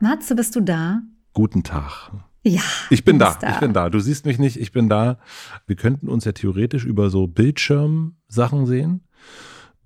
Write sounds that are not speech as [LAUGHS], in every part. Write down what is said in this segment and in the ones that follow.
Matze, bist du da? Guten Tag. Ja. Ich bin da. da. Ich bin da. Du siehst mich nicht. Ich bin da. Wir könnten uns ja theoretisch über so Bildschirmsachen sehen.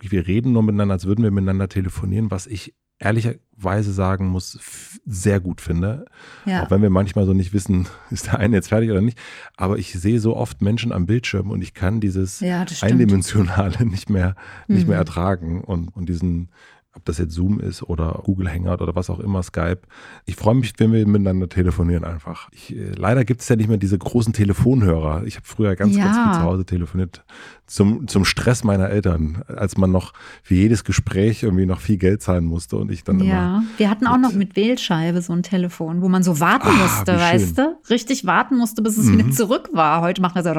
Wir reden nur miteinander, als würden wir miteinander telefonieren, was ich ehrlicherweise sagen muss, sehr gut finde. Ja. Auch wenn wir manchmal so nicht wissen, [LAUGHS] ist der eine jetzt fertig oder nicht. Aber ich sehe so oft Menschen am Bildschirm und ich kann dieses ja, Eindimensionale [LAUGHS] nicht mehr, nicht mhm. mehr ertragen und, und diesen ob das jetzt Zoom ist oder Google Hangout oder was auch immer, Skype. Ich freue mich, wenn wir miteinander telefonieren einfach. Ich, äh, leider gibt es ja nicht mehr diese großen Telefonhörer. Ich habe früher ganz, ja. ganz viel zu Hause telefoniert. Zum, zum Stress meiner Eltern, als man noch für jedes Gespräch irgendwie noch viel Geld zahlen musste und ich dann ja. immer. Wir hatten auch noch mit Wählscheibe so ein Telefon, wo man so warten ah, musste, weißt du? Richtig warten musste, bis es mhm. wieder zurück war. Heute macht man so,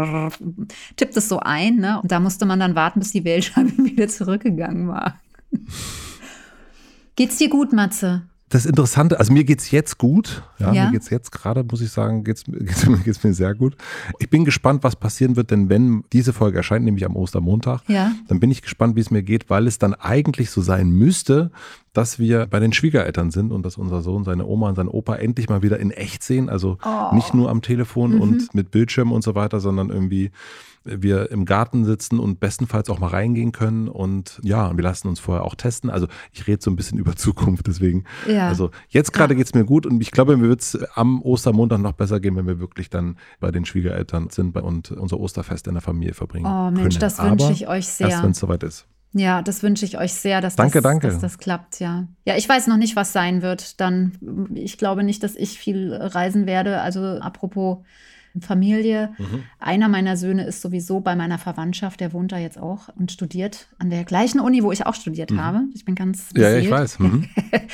tippt es so ein, ne? Und da musste man dann warten, bis die Wählscheibe [LAUGHS] wieder zurückgegangen war. Geht's dir gut, Matze? Das Interessante, also mir geht's jetzt gut. Ja, ja. mir geht's jetzt gerade, muss ich sagen, geht's, [LAUGHS] geht's, geht's, mir sehr gut. Ich bin gespannt, was passieren wird, denn wenn diese Folge erscheint, nämlich am Ostermontag, ja. dann bin ich gespannt, wie es mir geht, weil es dann eigentlich so sein müsste, dass wir bei den Schwiegereltern sind und dass unser Sohn seine Oma und seinen Opa endlich mal wieder in echt sehen. Also oh. nicht nur am Telefon mhm. und mit Bildschirm und so weiter, sondern irgendwie wir im Garten sitzen und bestenfalls auch mal reingehen können. Und ja, wir lassen uns vorher auch testen. Also ich rede so ein bisschen [LAUGHS] über Zukunft, deswegen. Ja. Also jetzt gerade ja. geht es mir gut und ich glaube, mir wird es am Ostermontag noch besser gehen, wenn wir wirklich dann bei den Schwiegereltern sind und unser Osterfest in der Familie verbringen. Oh Mensch, können. das wünsche ich euch sehr. Erst wenn es soweit ist. Ja, das wünsche ich euch sehr, dass, danke, das, danke. dass das klappt, ja. Ja, ich weiß noch nicht, was sein wird. Dann, ich glaube nicht, dass ich viel reisen werde. Also apropos Familie. Mhm. Einer meiner Söhne ist sowieso bei meiner Verwandtschaft, der wohnt da jetzt auch und studiert an der gleichen Uni, wo ich auch studiert mhm. habe. Ich bin ganz beseelt. Ja, ich weiß. Mhm.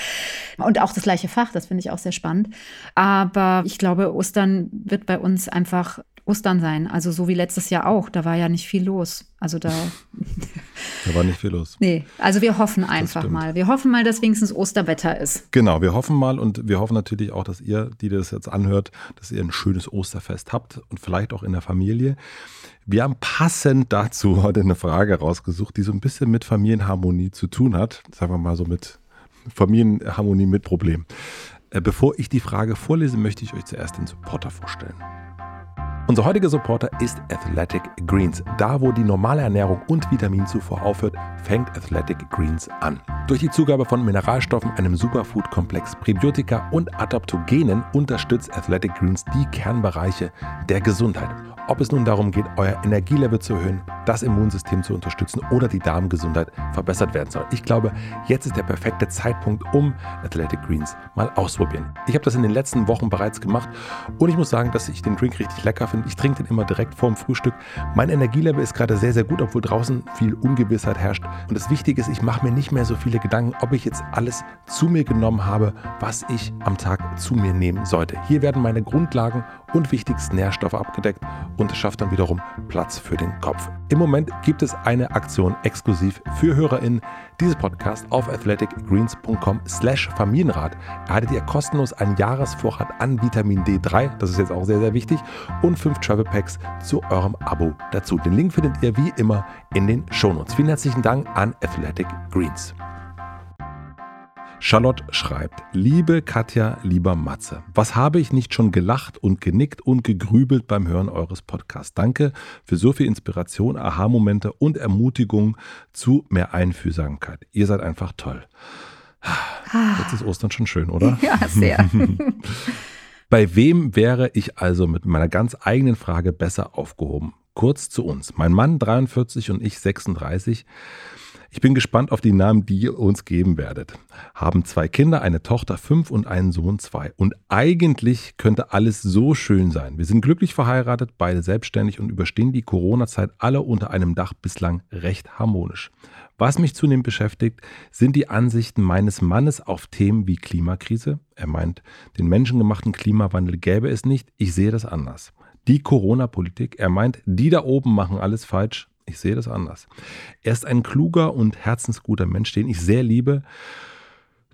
[LAUGHS] und auch das gleiche Fach, das finde ich auch sehr spannend. Aber ich glaube, Ostern wird bei uns einfach Ostern sein. Also so wie letztes Jahr auch. Da war ja nicht viel los. Also da. [LAUGHS] da war nicht viel los. Nee, also wir hoffen einfach mal. Wir hoffen mal, dass wenigstens Osterwetter ist. Genau, wir hoffen mal und wir hoffen natürlich auch, dass ihr, die das jetzt anhört, dass ihr ein schönes Osterfest habt und vielleicht auch in der Familie. Wir haben passend dazu heute eine Frage rausgesucht, die so ein bisschen mit Familienharmonie zu tun hat. Sagen wir mal so mit Familienharmonie mit Problem. Äh, bevor ich die Frage vorlese, möchte ich euch zuerst den Supporter vorstellen. Unser heutiger Supporter ist Athletic Greens. Da, wo die normale Ernährung und Vitaminzufuhr aufhört, fängt Athletic Greens an. Durch die Zugabe von Mineralstoffen, einem Superfood-Komplex, Präbiotika und Adaptogenen unterstützt Athletic Greens die Kernbereiche der Gesundheit. Ob es nun darum geht, euer Energielevel zu erhöhen, das Immunsystem zu unterstützen oder die Darmgesundheit verbessert werden soll. Ich glaube, jetzt ist der perfekte Zeitpunkt, um Athletic Greens mal auszuprobieren. Ich habe das in den letzten Wochen bereits gemacht und ich muss sagen, dass ich den Drink richtig lecker finde. Ich trinke den immer direkt vorm Frühstück. Mein Energielevel ist gerade sehr, sehr gut, obwohl draußen viel Ungewissheit herrscht. Und das Wichtige ist, ich mache mir nicht mehr so viele Gedanken, ob ich jetzt alles zu mir genommen habe, was ich am Tag zu mir nehmen sollte. Hier werden meine Grundlagen und wichtigsten Nährstoffe abgedeckt und schafft dann wiederum Platz für den Kopf. Im Moment gibt es eine Aktion exklusiv für HörerInnen dieses Podcast auf athleticgreens.com slash Familienrat. Erhaltet ihr kostenlos einen Jahresvorrat an Vitamin D3, das ist jetzt auch sehr, sehr wichtig, und fünf Travel Packs zu eurem Abo dazu. Den Link findet ihr wie immer in den Shownotes. Vielen herzlichen Dank an Athletic Greens. Charlotte schreibt, liebe Katja, lieber Matze, was habe ich nicht schon gelacht und genickt und gegrübelt beim Hören eures Podcasts. Danke für so viel Inspiration, Aha-Momente und Ermutigung zu mehr Einfühlsamkeit. Ihr seid einfach toll. Jetzt ist Ostern schon schön, oder? Ja, sehr. [LAUGHS] Bei wem wäre ich also mit meiner ganz eigenen Frage besser aufgehoben? Kurz zu uns. Mein Mann 43 und ich 36. Ich bin gespannt auf die Namen, die ihr uns geben werdet. Haben zwei Kinder, eine Tochter fünf und einen Sohn zwei. Und eigentlich könnte alles so schön sein. Wir sind glücklich verheiratet, beide selbstständig und überstehen die Corona-Zeit alle unter einem Dach bislang recht harmonisch. Was mich zunehmend beschäftigt, sind die Ansichten meines Mannes auf Themen wie Klimakrise. Er meint, den menschengemachten Klimawandel gäbe es nicht. Ich sehe das anders. Die Corona-Politik, er meint, die da oben machen alles falsch. Ich sehe das anders. Er ist ein kluger und herzensguter Mensch, den ich sehr liebe.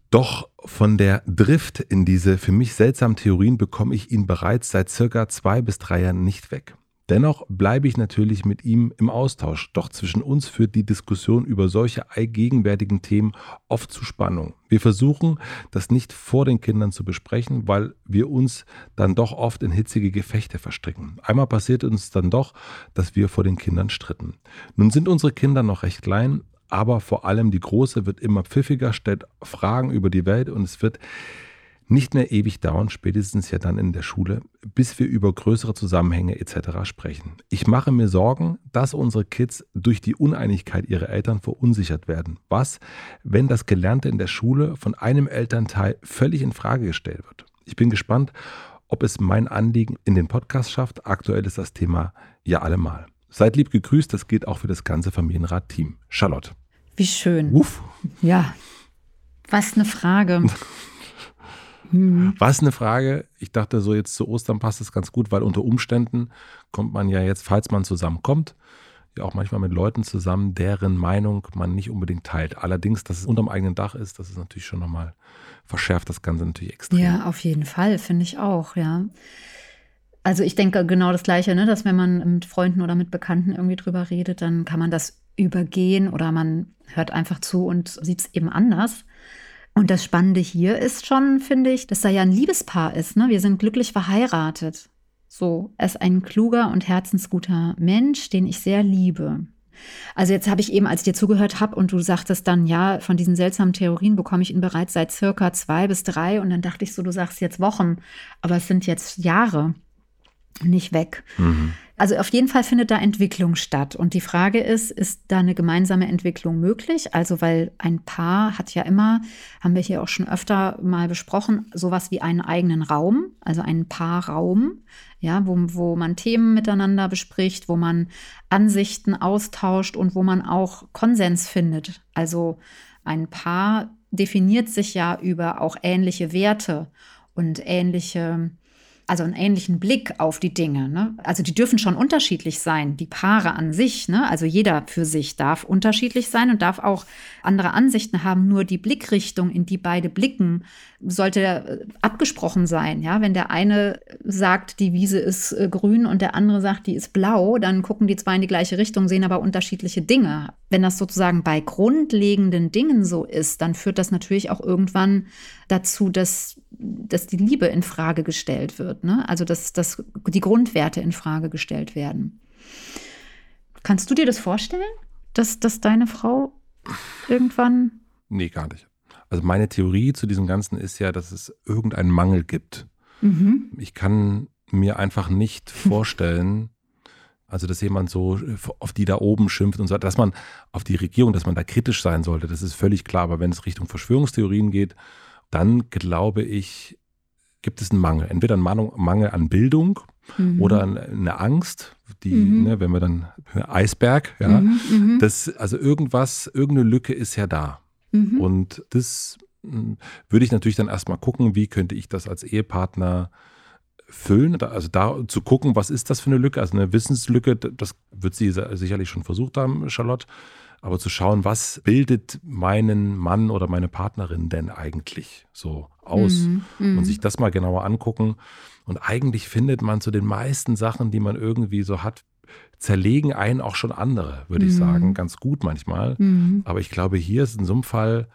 Doch von der Drift in diese für mich seltsamen Theorien bekomme ich ihn bereits seit circa zwei bis drei Jahren nicht weg. Dennoch bleibe ich natürlich mit ihm im Austausch, doch zwischen uns führt die Diskussion über solche allgegenwärtigen Themen oft zu Spannung. Wir versuchen, das nicht vor den Kindern zu besprechen, weil wir uns dann doch oft in hitzige Gefechte verstricken. Einmal passiert uns dann doch, dass wir vor den Kindern stritten. Nun sind unsere Kinder noch recht klein, aber vor allem die Große wird immer pfiffiger, stellt Fragen über die Welt und es wird nicht mehr ewig dauern, spätestens ja dann in der Schule, bis wir über größere Zusammenhänge etc. sprechen. Ich mache mir Sorgen, dass unsere Kids durch die Uneinigkeit ihrer Eltern verunsichert werden. Was, wenn das Gelernte in der Schule von einem Elternteil völlig in Frage gestellt wird? Ich bin gespannt, ob es mein Anliegen in den Podcast schafft. Aktuell ist das Thema ja allemal. Seid lieb gegrüßt, das gilt auch für das ganze Familienrat-Team. Charlotte. Wie schön. Uff. Ja. Was eine Frage. [LAUGHS] Mhm. Was eine Frage. Ich dachte so, jetzt zu Ostern passt es ganz gut, weil unter Umständen kommt man ja jetzt, falls man zusammenkommt, ja auch manchmal mit Leuten zusammen, deren Meinung man nicht unbedingt teilt. Allerdings, dass es unterm eigenen Dach ist, das ist natürlich schon nochmal verschärft das Ganze natürlich extrem. Ja, auf jeden Fall, finde ich auch, ja. Also ich denke genau das Gleiche, ne? dass wenn man mit Freunden oder mit Bekannten irgendwie drüber redet, dann kann man das übergehen oder man hört einfach zu und sieht es eben anders. Und das Spannende hier ist schon, finde ich, dass da ja ein Liebespaar ist. Ne? Wir sind glücklich verheiratet. So, er ist ein kluger und herzensguter Mensch, den ich sehr liebe. Also jetzt habe ich eben, als ich dir zugehört habe und du sagtest dann, ja, von diesen seltsamen Theorien bekomme ich ihn bereits seit circa zwei bis drei und dann dachte ich so, du sagst jetzt Wochen, aber es sind jetzt Jahre nicht weg. Mhm. Also auf jeden Fall findet da Entwicklung statt. Und die Frage ist, ist da eine gemeinsame Entwicklung möglich? Also weil ein Paar hat ja immer, haben wir hier auch schon öfter mal besprochen, sowas wie einen eigenen Raum, also einen Paarraum, ja, wo, wo man Themen miteinander bespricht, wo man Ansichten austauscht und wo man auch Konsens findet. Also ein Paar definiert sich ja über auch ähnliche Werte und ähnliche also einen ähnlichen Blick auf die Dinge. Ne? Also die dürfen schon unterschiedlich sein, die Paare an sich. Ne? Also jeder für sich darf unterschiedlich sein und darf auch andere Ansichten haben. Nur die Blickrichtung, in die beide blicken, sollte äh, abgesprochen sein. Ja, wenn der eine sagt, die Wiese ist äh, grün und der andere sagt, die ist blau, dann gucken die zwei in die gleiche Richtung, sehen aber unterschiedliche Dinge. Wenn das sozusagen bei grundlegenden Dingen so ist, dann führt das natürlich auch irgendwann dazu, dass, dass die Liebe in Frage gestellt wird. Ne? Also dass, dass die Grundwerte in Frage gestellt werden. Kannst du dir das vorstellen, dass, dass deine Frau irgendwann. Nee, gar nicht. Also meine Theorie zu diesem Ganzen ist ja, dass es irgendeinen Mangel gibt. Mhm. Ich kann mir einfach nicht vorstellen, also dass jemand so auf die da oben schimpft und so, dass man auf die Regierung, dass man da kritisch sein sollte, das ist völlig klar. Aber wenn es Richtung Verschwörungstheorien geht, dann glaube ich, gibt es einen Mangel. Entweder einen Mangel an Bildung mhm. oder eine Angst, die, mhm. ne, wenn wir dann Eisberg, ja, mhm, mhm, das, also irgendwas, irgendeine Lücke ist ja da. Mhm. Und das hm, würde ich natürlich dann erstmal gucken, wie könnte ich das als Ehepartner füllen, also da zu gucken, was ist das für eine Lücke, also eine Wissenslücke, das wird sie sicherlich schon versucht haben, Charlotte, aber zu schauen, was bildet meinen Mann oder meine Partnerin denn eigentlich so aus mhm, und mhm. sich das mal genauer angucken. Und eigentlich findet man zu den meisten Sachen, die man irgendwie so hat, zerlegen einen auch schon andere, würde mhm. ich sagen, ganz gut manchmal. Mhm. Aber ich glaube, hier ist in so einem Fall,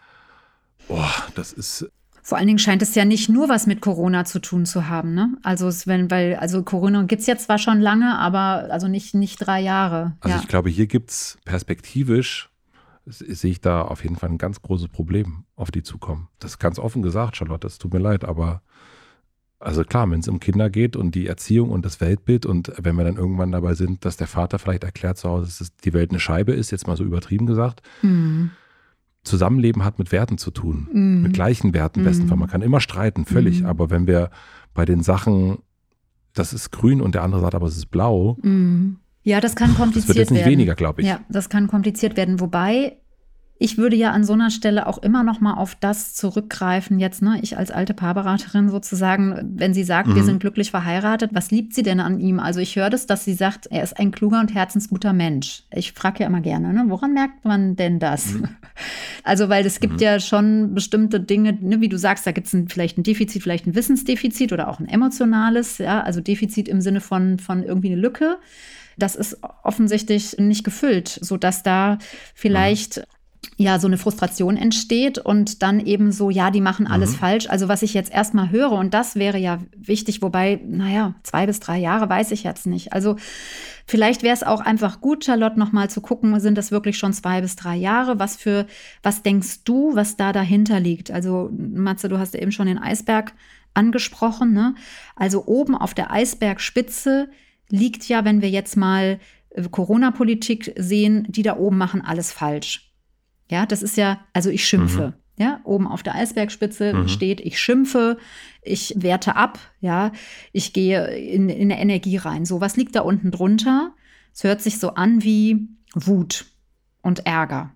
boah, das ist vor allen Dingen scheint es ja nicht nur was mit Corona zu tun zu haben, ne? Also es, wenn, weil, also Corona gibt es ja zwar schon lange, aber also nicht, nicht drei Jahre. Also ja. ich glaube, hier gibt es perspektivisch sehe ich da auf jeden Fall ein ganz großes Problem auf die zukommen. Das ist ganz offen gesagt, Charlotte, es tut mir leid, aber also klar, wenn es um Kinder geht und die Erziehung und das Weltbild und wenn wir dann irgendwann dabei sind, dass der Vater vielleicht erklärt zu Hause, dass die Welt eine Scheibe ist, jetzt mal so übertrieben gesagt, mhm. Zusammenleben hat mit Werten zu tun, mhm. mit gleichen Werten bestenfalls. Mhm. Man kann immer streiten, völlig, mhm. aber wenn wir bei den Sachen, das ist grün und der andere sagt, aber es ist blau, mhm. Ja, das kann kompliziert werden. Das wird jetzt nicht werden. weniger, glaube ich. Ja, das kann kompliziert werden. Wobei ich würde ja an so einer Stelle auch immer noch mal auf das zurückgreifen jetzt, ne, ich als alte Paarberaterin sozusagen, wenn sie sagt, mhm. wir sind glücklich verheiratet, was liebt sie denn an ihm? Also ich höre das, dass sie sagt, er ist ein kluger und herzensguter Mensch. Ich frage ja immer gerne, ne, woran merkt man denn das? Mhm. [LAUGHS] Also weil es gibt mhm. ja schon bestimmte Dinge, ne, wie du sagst, da gibt es vielleicht ein Defizit, vielleicht ein Wissensdefizit oder auch ein emotionales, ja, also Defizit im Sinne von, von irgendwie eine Lücke das ist offensichtlich nicht gefüllt, sodass da vielleicht mhm. Ja so eine Frustration entsteht und dann eben so, ja, die machen alles mhm. falsch. Also was ich jetzt erstmal höre, und das wäre ja wichtig, wobei, naja, zwei bis drei Jahre weiß ich jetzt nicht. Also Vielleicht wäre es auch einfach gut, Charlotte, nochmal zu gucken, sind das wirklich schon zwei bis drei Jahre? Was für, was denkst du, was da dahinter liegt? Also, Matze, du hast eben schon den Eisberg angesprochen, ne? Also oben auf der Eisbergspitze liegt ja, wenn wir jetzt mal äh, Corona-Politik sehen, die da oben machen alles falsch. Ja, das ist ja, also ich schimpfe. Mhm. Ja, oben auf der Eisbergspitze mhm. steht, ich schimpfe, ich werte ab, ja, ich gehe in, in eine Energie rein. So, was liegt da unten drunter? Es hört sich so an wie Wut und Ärger.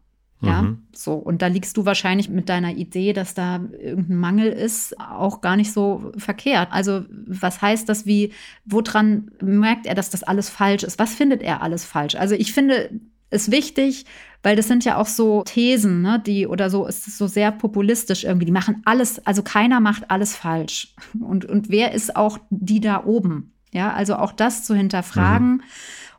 Ja, mhm. so. Und da liegst du wahrscheinlich mit deiner Idee, dass da irgendein Mangel ist, auch gar nicht so verkehrt. Also, was heißt das wie, woran merkt er, dass das alles falsch ist? Was findet er alles falsch? Also, ich finde es wichtig, weil das sind ja auch so Thesen, ne, die oder so, es ist so sehr populistisch irgendwie. Die machen alles, also keiner macht alles falsch. Und, und wer ist auch die da oben? Ja, also auch das zu hinterfragen. Mhm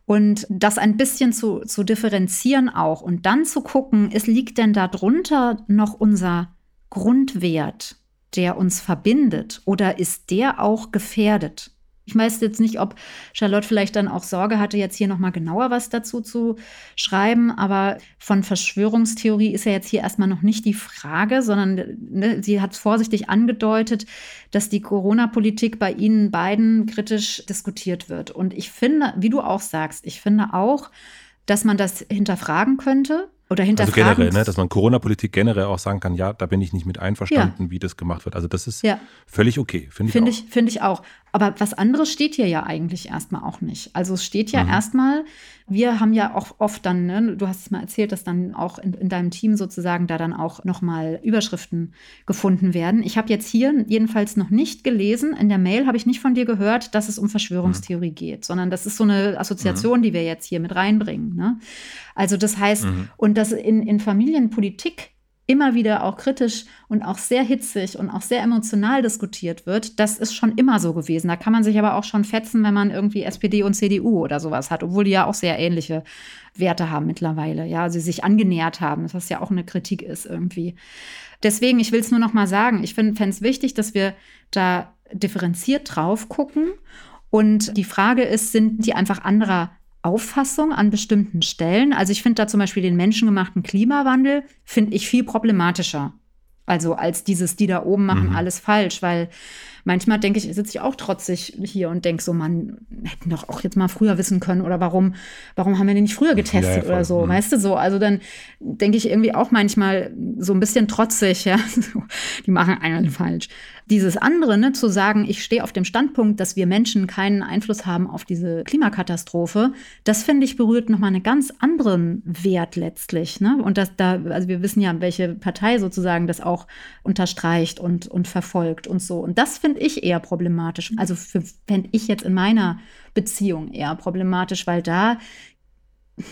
und das ein bisschen zu, zu differenzieren auch und dann zu gucken, es liegt denn darunter noch unser Grundwert, der uns verbindet oder ist der auch gefährdet? Ich weiß jetzt nicht, ob Charlotte vielleicht dann auch Sorge hatte, jetzt hier nochmal genauer was dazu zu schreiben, aber von Verschwörungstheorie ist ja jetzt hier erstmal noch nicht die Frage, sondern ne, sie hat vorsichtig angedeutet, dass die Corona-Politik bei Ihnen beiden kritisch diskutiert wird. Und ich finde, wie du auch sagst, ich finde auch, dass man das hinterfragen könnte. Oder hinterfragen. Also generell, ne, dass man Corona-Politik generell auch sagen kann, ja, da bin ich nicht mit einverstanden, ja. wie das gemacht wird. Also das ist ja. völlig okay, finde ich find auch. Finde ich auch. Aber was anderes steht hier ja eigentlich erstmal auch nicht. Also es steht ja mhm. erstmal, wir haben ja auch oft dann, ne, du hast es mal erzählt, dass dann auch in, in deinem Team sozusagen da dann auch nochmal Überschriften gefunden werden. Ich habe jetzt hier jedenfalls noch nicht gelesen, in der Mail habe ich nicht von dir gehört, dass es um Verschwörungstheorie mhm. geht, sondern das ist so eine Assoziation, mhm. die wir jetzt hier mit reinbringen. Ne? Also das heißt, mhm. und das in, in Familienpolitik immer wieder auch kritisch und auch sehr hitzig und auch sehr emotional diskutiert wird, das ist schon immer so gewesen. Da kann man sich aber auch schon fetzen, wenn man irgendwie SPD und CDU oder sowas hat, obwohl die ja auch sehr ähnliche Werte haben mittlerweile, ja, sie sich angenähert haben, was ja auch eine Kritik ist irgendwie. Deswegen, ich will es nur noch mal sagen, ich fände es wichtig, dass wir da differenziert drauf gucken. Und die Frage ist, sind die einfach anderer Auffassung an bestimmten Stellen. Also ich finde da zum Beispiel den menschengemachten Klimawandel, finde ich viel problematischer. Also als dieses, die da oben machen mhm. alles falsch, weil manchmal denke ich, sitze ich auch trotzig hier und denke so, man hätten doch auch jetzt mal früher wissen können oder warum, warum haben wir den nicht früher getestet ja, oder so, mhm. weißt du so. Also dann denke ich irgendwie auch manchmal so ein bisschen trotzig, ja, [LAUGHS] die machen einen falsch. Dieses andere, ne, zu sagen, ich stehe auf dem Standpunkt, dass wir Menschen keinen Einfluss haben auf diese Klimakatastrophe, das finde ich berührt nochmal einen ganz anderen Wert letztlich. Ne? Und das da, also wir wissen ja, welche Partei sozusagen das auch unterstreicht und, und verfolgt und so. Und das finde ich eher problematisch. Also fände ich jetzt in meiner Beziehung eher problematisch, weil da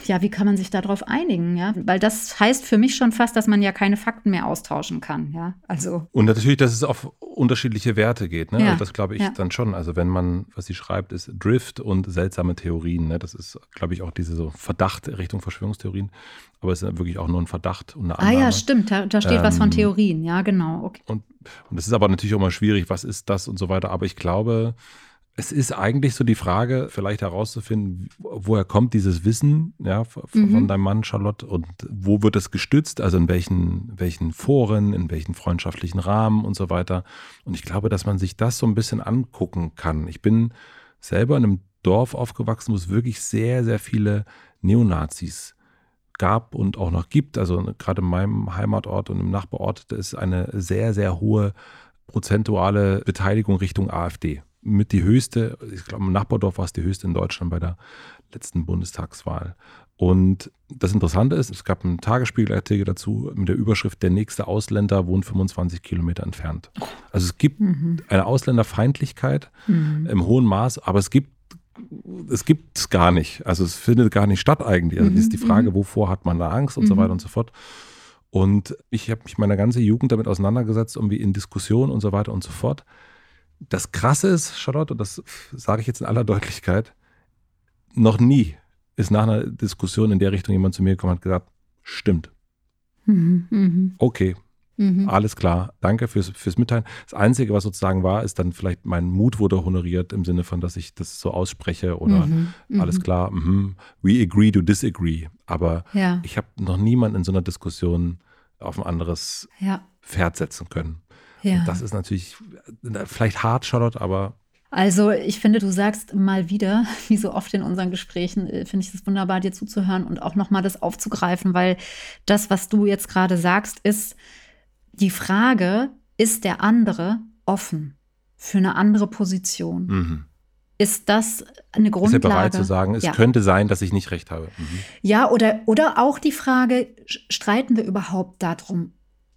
ja, wie kann man sich darauf einigen, ja? Weil das heißt für mich schon fast, dass man ja keine Fakten mehr austauschen kann, ja. Also. Und natürlich, dass es auf unterschiedliche Werte geht, ne? Ja, also das glaube ich ja. dann schon. Also wenn man, was sie schreibt, ist Drift und seltsame Theorien, ne? Das ist, glaube ich, auch diese so Verdacht Richtung Verschwörungstheorien. Aber es ist wirklich auch nur ein Verdacht und eine Annahme. Ah ja, stimmt, da, da steht ähm, was von ähm, Theorien, ja, genau. Okay. Und, und es ist aber natürlich auch mal schwierig, was ist das und so weiter. Aber ich glaube, Es ist eigentlich so die Frage, vielleicht herauszufinden, woher kommt dieses Wissen ja, von mhm. deinem Mann Charlotte und wo wird es gestützt, also in welchen, welchen Foren, in welchen freundschaftlichen Rahmen und so weiter. Und ich glaube, dass man sich das so ein bisschen angucken kann. Ich bin selber in einem Dorf aufgewachsen, wo es wirklich sehr, sehr viele Neonazis gab und auch noch gibt. Also gerade in meinem Heimatort und im Nachbarort, da ist eine sehr, sehr hohe prozentuale Beteiligung Richtung AfD mit die höchste, ich glaube, im Nachbardorf war es die höchste in Deutschland bei der letzten Bundestagswahl. Und das Interessante ist, es gab einen Tagesspiegelartikel dazu mit der Überschrift, der nächste Ausländer wohnt 25 Kilometer entfernt. Also es gibt mhm. eine Ausländerfeindlichkeit mhm. im hohen Maß, aber es gibt es gibt es gar nicht. Also es findet gar nicht statt eigentlich. Also mhm. ist die Frage, mhm. wovor hat man da Angst und so mhm. weiter und so fort. Und ich habe mich meine ganze Jugend damit auseinandergesetzt, irgendwie in Diskussionen und so weiter und so fort das Krasse ist, Charlotte, und das sage ich jetzt in aller Deutlichkeit, noch nie ist nach einer Diskussion in der Richtung jemand zu mir gekommen und hat gesagt, stimmt. Mhm, mh. Okay, mhm. alles klar, danke fürs, fürs Mitteilen. Das Einzige, was sozusagen war, ist dann vielleicht mein Mut wurde honoriert im Sinne von, dass ich das so ausspreche oder mhm, mhm. alles klar, mh, we agree to disagree. Aber ja. ich habe noch niemanden in so einer Diskussion auf ein anderes ja. Pferd setzen können. Ja. Und das ist natürlich äh, vielleicht hart, Charlotte, aber. Also ich finde, du sagst mal wieder, [LAUGHS] wie so oft in unseren Gesprächen, äh, finde ich es wunderbar, dir zuzuhören und auch nochmal das aufzugreifen, weil das, was du jetzt gerade sagst, ist die Frage, ist der andere offen für eine andere Position? Mhm. Ist das eine Grundlage? Ist er bereit zu sagen, es ja. könnte sein, dass ich nicht recht habe? Mhm. Ja, oder, oder auch die Frage, streiten wir überhaupt darum,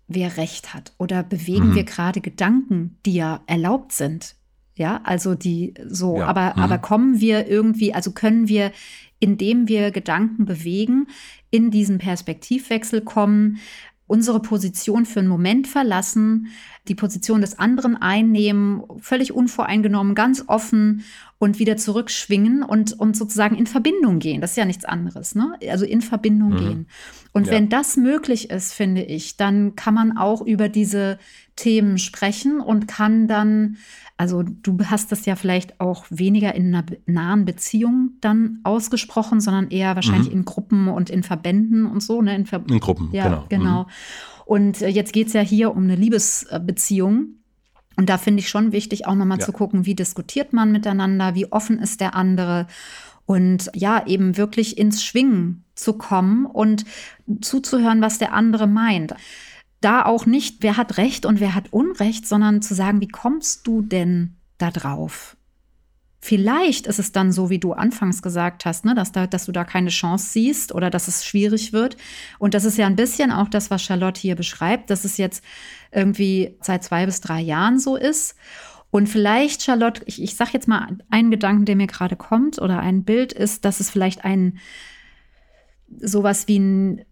wer recht hat? Oder bewegen mhm. wir gerade Gedanken, die ja erlaubt sind? Ja, also die so, ja. aber, mhm. aber kommen wir irgendwie, also können wir, indem wir Gedanken bewegen, in diesen Perspektivwechsel kommen, unsere Position für einen Moment verlassen, die Position des anderen einnehmen, völlig unvoreingenommen, ganz offen und wieder zurückschwingen und, und sozusagen in Verbindung gehen. Das ist ja nichts anderes, ne? Also in Verbindung mhm. gehen. Und ja. wenn das möglich ist, finde ich, dann kann man auch über diese Themen sprechen und kann dann, also du hast das ja vielleicht auch weniger in einer nahen Beziehung dann ausgesprochen, sondern eher wahrscheinlich mhm. in Gruppen und in Verbänden und so, ne? In, Ver in Gruppen, ja, genau. genau. Mhm. Und äh, jetzt geht es ja hier um eine Liebesbeziehung. Und da finde ich schon wichtig, auch nochmal ja. zu gucken, wie diskutiert man miteinander, wie offen ist der andere. Und ja, eben wirklich ins Schwingen zu kommen und zuzuhören, was der andere meint da auch nicht, wer hat Recht und wer hat Unrecht, sondern zu sagen, wie kommst du denn da drauf? Vielleicht ist es dann so, wie du anfangs gesagt hast, ne, dass, da, dass du da keine Chance siehst oder dass es schwierig wird. Und das ist ja ein bisschen auch das, was Charlotte hier beschreibt, dass es jetzt irgendwie seit zwei bis drei Jahren so ist. Und vielleicht, Charlotte, ich, ich sage jetzt mal einen Gedanken, der mir gerade kommt oder ein Bild ist, dass es vielleicht ein sowas wie ein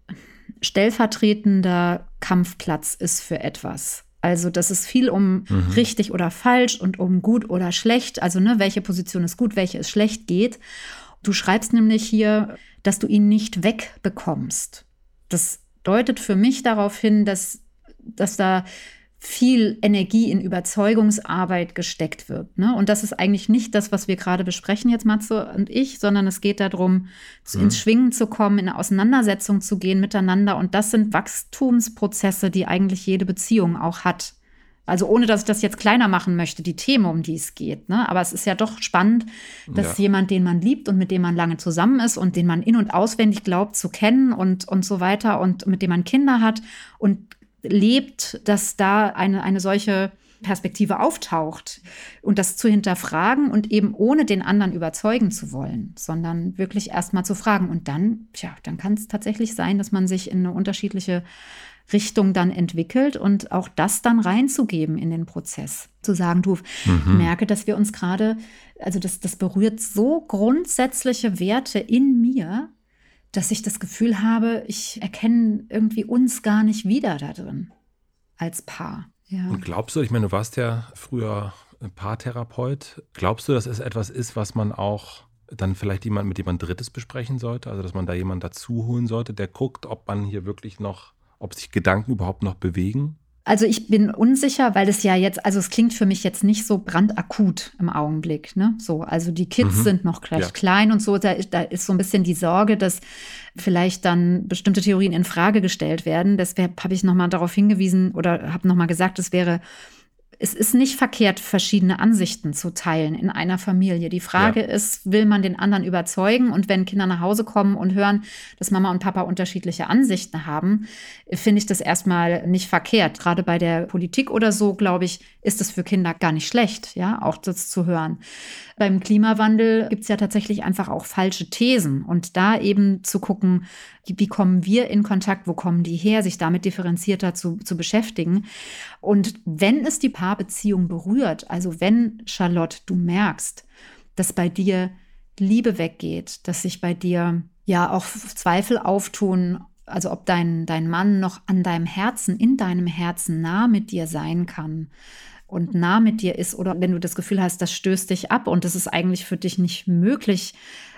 stellvertretender Kampfplatz ist für etwas. Also, dass es viel um mhm. richtig oder falsch und um gut oder schlecht, also ne, welche Position ist gut, welche ist schlecht geht. Du schreibst nämlich hier, dass du ihn nicht wegbekommst. Das deutet für mich darauf hin, dass, dass da viel Energie in Überzeugungsarbeit gesteckt wird. Ne? Und das ist eigentlich nicht das, was wir gerade besprechen jetzt, Matze und ich, sondern es geht darum, mhm. ins Schwingen zu kommen, in eine Auseinandersetzung zu gehen miteinander. Und das sind Wachstumsprozesse, die eigentlich jede Beziehung auch hat. Also ohne, dass ich das jetzt kleiner machen möchte, die Themen, um die es geht. Ne? Aber es ist ja doch spannend, dass ja. jemand, den man liebt und mit dem man lange zusammen ist und den man in- und auswendig glaubt zu kennen und, und so weiter und mit dem man Kinder hat und lebt, dass da eine, eine solche Perspektive auftaucht und das zu hinterfragen und eben ohne den anderen überzeugen zu wollen, sondern wirklich erstmal zu fragen. Und dann, tja, dann kann es tatsächlich sein, dass man sich in eine unterschiedliche Richtung dann entwickelt und auch das dann reinzugeben in den Prozess. Zu sagen, du mhm. merke, dass wir uns gerade, also das, das berührt so grundsätzliche Werte in mir, dass ich das Gefühl habe, ich erkenne irgendwie uns gar nicht wieder da drin als Paar. Ja. Und glaubst du, ich meine, du warst ja früher Paartherapeut, glaubst du, dass es etwas ist, was man auch dann vielleicht jemand mit jemand Drittes besprechen sollte? Also, dass man da jemanden dazu holen sollte, der guckt, ob man hier wirklich noch, ob sich Gedanken überhaupt noch bewegen Also ich bin unsicher, weil es ja jetzt, also es klingt für mich jetzt nicht so brandakut im Augenblick. Ne? So, also die Kids mhm. sind noch gleich ja. klein und so. Da, da ist so ein bisschen die Sorge, dass vielleicht dann bestimmte Theorien in Frage gestellt werden. Deshalb habe ich nochmal darauf hingewiesen oder habe nochmal gesagt, es wäre es ist nicht verkehrt, verschiedene Ansichten zu teilen in einer Familie. Die Frage ja. ist, will man den anderen überzeugen? Und wenn Kinder nach Hause kommen und hören, dass Mama und Papa unterschiedliche Ansichten haben, finde ich das erstmal nicht verkehrt. Gerade bei der Politik oder so, glaube ich, ist es für Kinder gar nicht schlecht, ja, auch das zu hören. Beim Klimawandel gibt es ja tatsächlich einfach auch falsche Thesen. Und da eben zu gucken, wie kommen wir in Kontakt, wo kommen die her, sich damit differenzierter zu, zu beschäftigen. Und wenn es die Paarbeziehung berührt, also wenn, Charlotte, du merkst, dass bei dir Liebe weggeht, dass sich bei dir ja auch Zweifel auftun, also ob dein, dein Mann noch an deinem Herzen, in deinem Herzen nah mit dir sein kann und nah mit dir ist oder wenn du das Gefühl hast, das stößt dich ab und es ist eigentlich für dich nicht möglich,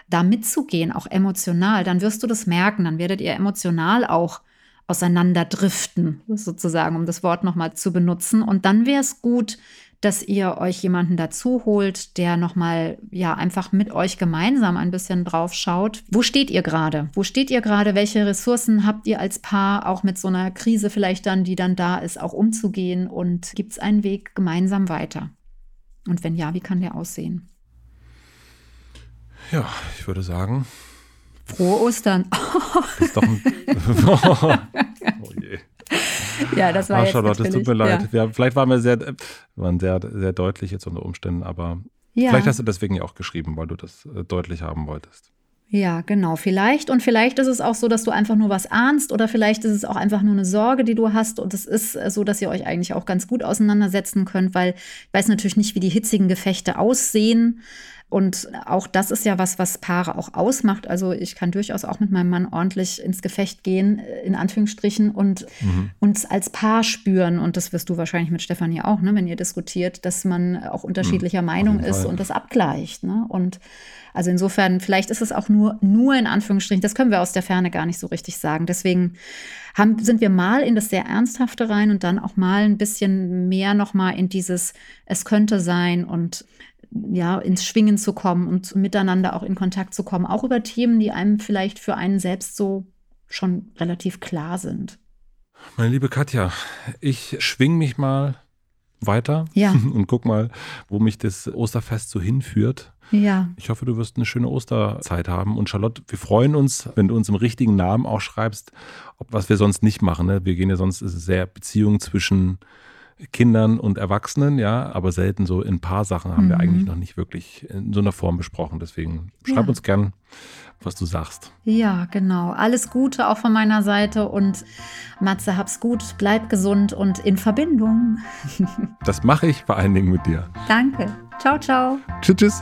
da mitzugehen, auch emotional, dann wirst du das merken, dann werdet ihr emotional auch auseinanderdriften, sozusagen, um das Wort nochmal zu benutzen. Und dann wäre es gut, dass ihr euch jemanden dazu holt, der nochmal, ja, einfach mit euch gemeinsam ein bisschen drauf schaut. Wo steht ihr gerade? Wo steht ihr gerade? Welche Ressourcen habt ihr als Paar, auch mit so einer Krise vielleicht dann, die dann da ist, auch umzugehen? Und gibt es einen Weg gemeinsam weiter? Und wenn ja, wie kann der aussehen? Ja, ich würde sagen. Frohe Ostern. [LAUGHS] ist doch ein. [LAUGHS] oh je. Ja, das war Ach, Charlotte, es tut mir leid. Ja. Vielleicht waren wir sehr, waren sehr, sehr deutlich jetzt unter Umständen, aber ja. vielleicht hast du deswegen ja auch geschrieben, weil du das äh, deutlich haben wolltest. Ja, genau, vielleicht. Und vielleicht ist es auch so, dass du einfach nur was ahnst oder vielleicht ist es auch einfach nur eine Sorge, die du hast. Und es ist äh, so, dass ihr euch eigentlich auch ganz gut auseinandersetzen könnt, weil ich weiß natürlich nicht, wie die hitzigen Gefechte aussehen. Und auch das ist ja was, was Paare auch ausmacht. Also ich kann durchaus auch mit meinem Mann ordentlich ins Gefecht gehen, in Anführungsstrichen, und mhm. uns als Paar spüren. Und das wirst du wahrscheinlich mit Stefanie auch, ne, wenn ihr diskutiert, dass man auch unterschiedlicher mhm. Meinung ist und das abgleicht. Ne? Und also insofern, vielleicht ist es auch nur, nur in Anführungsstrichen, das können wir aus der Ferne gar nicht so richtig sagen. Deswegen haben, sind wir mal in das sehr Ernsthafte rein und dann auch mal ein bisschen mehr nochmal in dieses, es könnte sein und ja, ins Schwingen zu kommen und miteinander auch in Kontakt zu kommen, auch über Themen, die einem vielleicht für einen selbst so schon relativ klar sind. Meine liebe Katja, ich schwing mich mal weiter ja. [LAUGHS] und guck mal, wo mich das Osterfest so hinführt. Ja. Ich hoffe, du wirst eine schöne Osterzeit haben. Und Charlotte, wir freuen uns, wenn du uns im richtigen Namen auch schreibst, ob was wir sonst nicht machen. Ne? Wir gehen ja sonst ist es sehr Beziehung zwischen Kindern und Erwachsenen, ja, aber selten so in ein paar Sachen haben mhm. wir eigentlich noch nicht wirklich in so einer Form besprochen. Deswegen schreib ja. uns gern, was du sagst. Ja, genau. Alles Gute auch von meiner Seite und Matze, hab's gut, bleib gesund und in Verbindung. [LAUGHS] das mache ich vor allen Dingen mit dir. Danke. Ciao, ciao. Tschüss, tschüss.